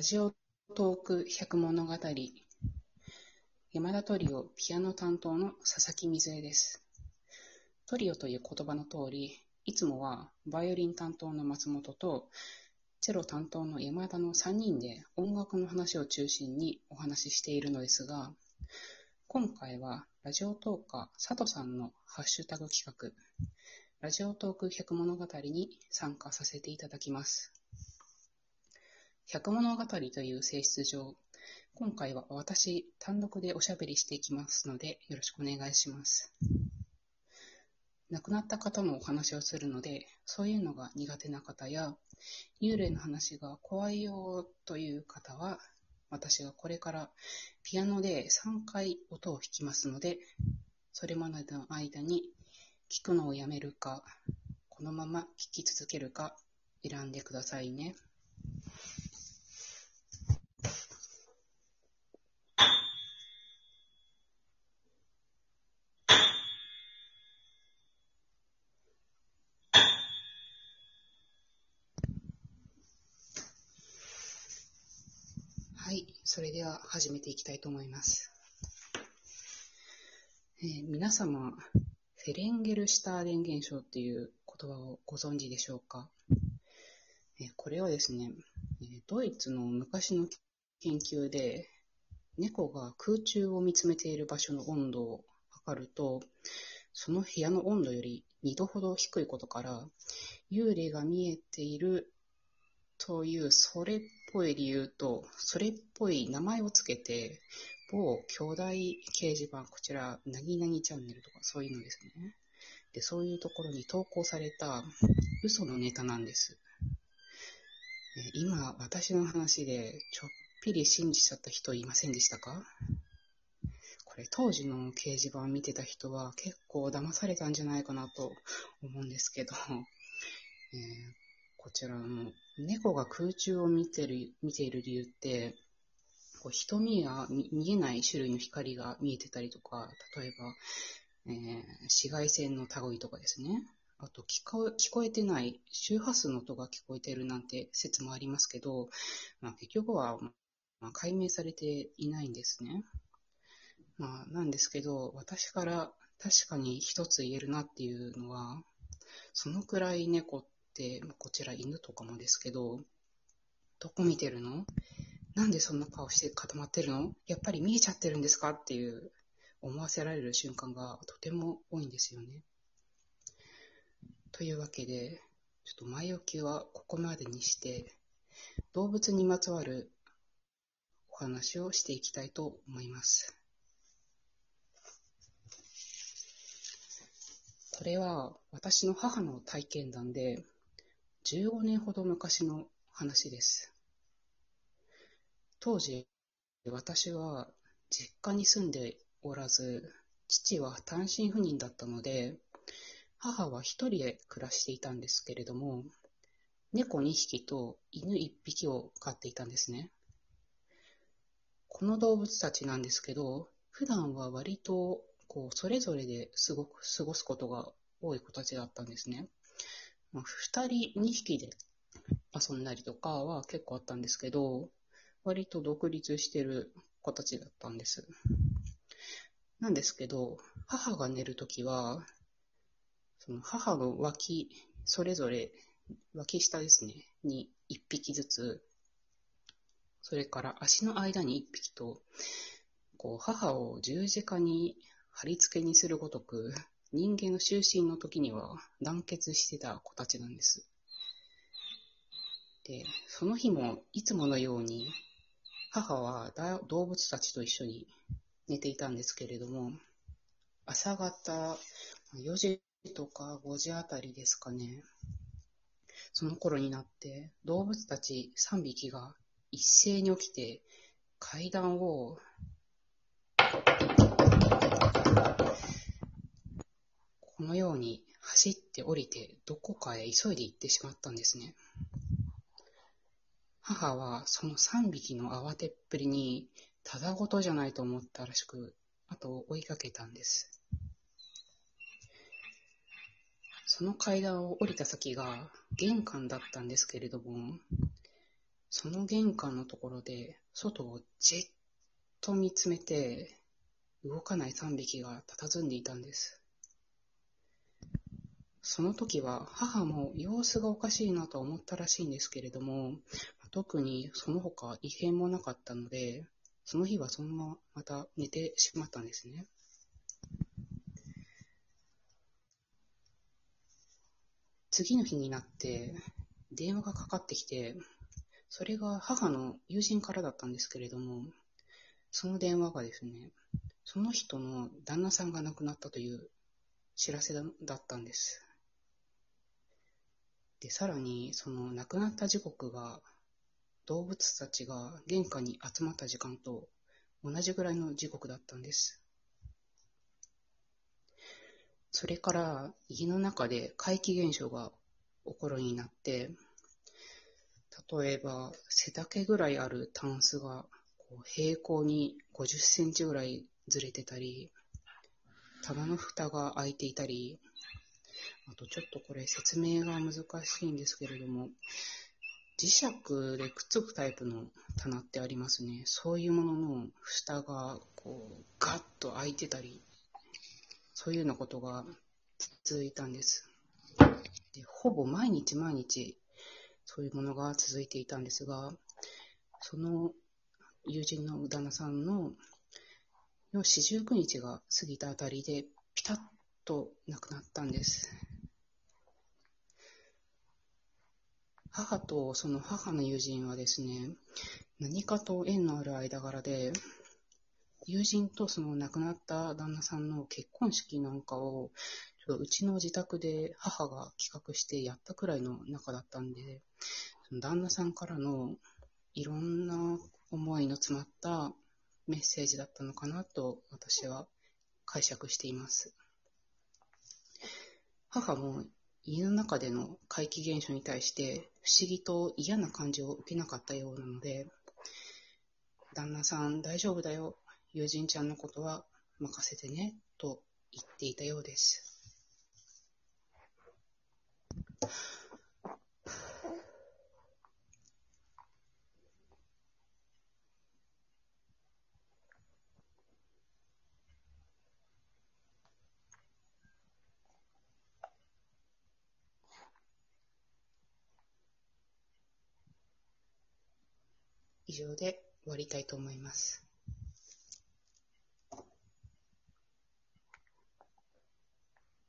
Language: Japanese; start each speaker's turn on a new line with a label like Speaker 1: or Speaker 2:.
Speaker 1: ラジオトーク百物語山田トリオピアノ担当の佐々木水江です。トリオという言葉の通り、いつもはバイオリン担当の松本とチェロ担当の山田の3人で音楽の話を中心にお話ししているのですが、今回はラジオトーカー佐藤さんのハッシュタグ企画、ラジオトーク百物語に参加させていただきます。百物語という性質上、今回は私単独でおしゃべりしていきますので、よろしくお願いします。亡くなった方のお話をするので、そういうのが苦手な方や、幽霊の話が怖いよという方は、私がこれからピアノで3回音を弾きますので、それまでの間に聞くのをやめるか、このまま聞き続けるか選んでくださいね。はい、それでは始めていきたいと思います。えー皆様、フェレンゲルシュターレン現象っていう言葉をご存知でしょうか、えーこれはですね、ドイツの昔の研究で、猫が空中を見つめている場所の温度を測ると、その部屋の温度より2度ほど低いことから、幽霊が見えているという、それっぽい理由と、それっぽい名前をつけて、某兄弟掲示板、こちら、なぎなぎチャンネルとかそういうのですね。で、そういうところに投稿された嘘のネタなんです。今、私の話でちょっぴり信じちゃった人いませんでしたか？これ、当時の掲示板見てた人は結構騙されたんじゃないかなと思うんですけど、えーこちらの猫が空中を見てる見ている理由って、こう瞳が見えない種類の光が見えてたりとか、例えば、えー紫外線の類とかですね。あと聞こ、聞こえてない周波数の音が聞こえてるなんて説もありますけど、まあ、結局は、まあ、解明されていないんですね。まあ、なんですけど、私から確かに一つ言えるなっていうのは、そのくらい猫って、こちら犬とかもですけど、どこ見てるの？なんでそんな顔して固まってるの？やっぱり見えちゃってるんですか？っていう思わせられる瞬間がとても多いんですよね。というわけで、ちょっと前置きはここまでにして、動物にまつわるお話をしていきたいと思います。これは私の母の体験談で、15年ほど昔の話です。当時、私は実家に住んでおらず、父は単身赴任だったので、母は一人で暮らしていたんですけれども、猫2匹と犬1匹を飼っていたんですね。この動物たちなんですけど、普段は割とこうそれぞれですごく過ごすことが多い子たちだったんですね。まあ、2人、2匹で遊んだりとかは結構あったんですけど、割と独立してる子たちだったんです。なんですけど、母が寝るときは、その母の脇、それぞれ脇下ですね、に1匹ずつ、それから足の間に1匹と、こう母を十字架に貼り付けにするごとく、人間の就寝の時には団結してた子たちなんです。で、その日もいつものように、母は動物たちと一緒に寝ていたんですけれども、朝方4時とか5時あたりですかね、その頃になって動物たち3匹が一斉に起きて階段をこのように走って降りてどこかへ急いで行ってしまったんですね。母はその3匹の慌てっぷりにただごとじゃないと思ったらしく、後を追いかけたんです。その階段を降りた先が玄関だったんですけれども、その玄関のところで、外をじっと見つめて、動かない3匹が佇んでいたんです。その時は母も様子がおかしいなと思ったらしいんですけれども、特にその他異変もなかったので、その日はそのまままた寝てしまったんですね。次の日になって電話がかかってきて、それが母の友人からだったんですけれども、その電話がですね、その人の旦那さんが亡くなったという知らせだったんです。で、さらに、その亡くなった時刻が、動物たちが玄関に集まった時間と同じぐらいの時刻だったんです。それから家の中で怪奇現象が起こるようになって、例えば背丈ぐらいあるタンスがこう平行に50センチぐらいずれてたり、棚の蓋が開いていたり、あとちょっとこれ説明が難しいんですけれども、磁石でくっつくタイプの棚ってありますね。そういうものの蓋がこうガッと開いてたり、そういうようなことが続いたんです。でほぼ毎日毎日そういうものが続いていたんですが、その友人の旦那さんのの四十九日が過ぎたあたりでピタッと亡くなったんです。母とその母の友人はですね、何かと縁のある間柄で、友人とその亡くなった旦那さんの結婚式なんかを、ちょっとうちの自宅で母が企画してやったくらいの仲だったんで、その旦那さんからのいろんな思いの詰まったメッセージだったのかなと私は解釈しています。母も家の中での怪奇現象に対して不思議と嫌な感じを受けなかったようなので、旦那さん大丈夫だよ、友人ちゃんのことは任せてね、と言っていたようです。以上で終わりたいと思います。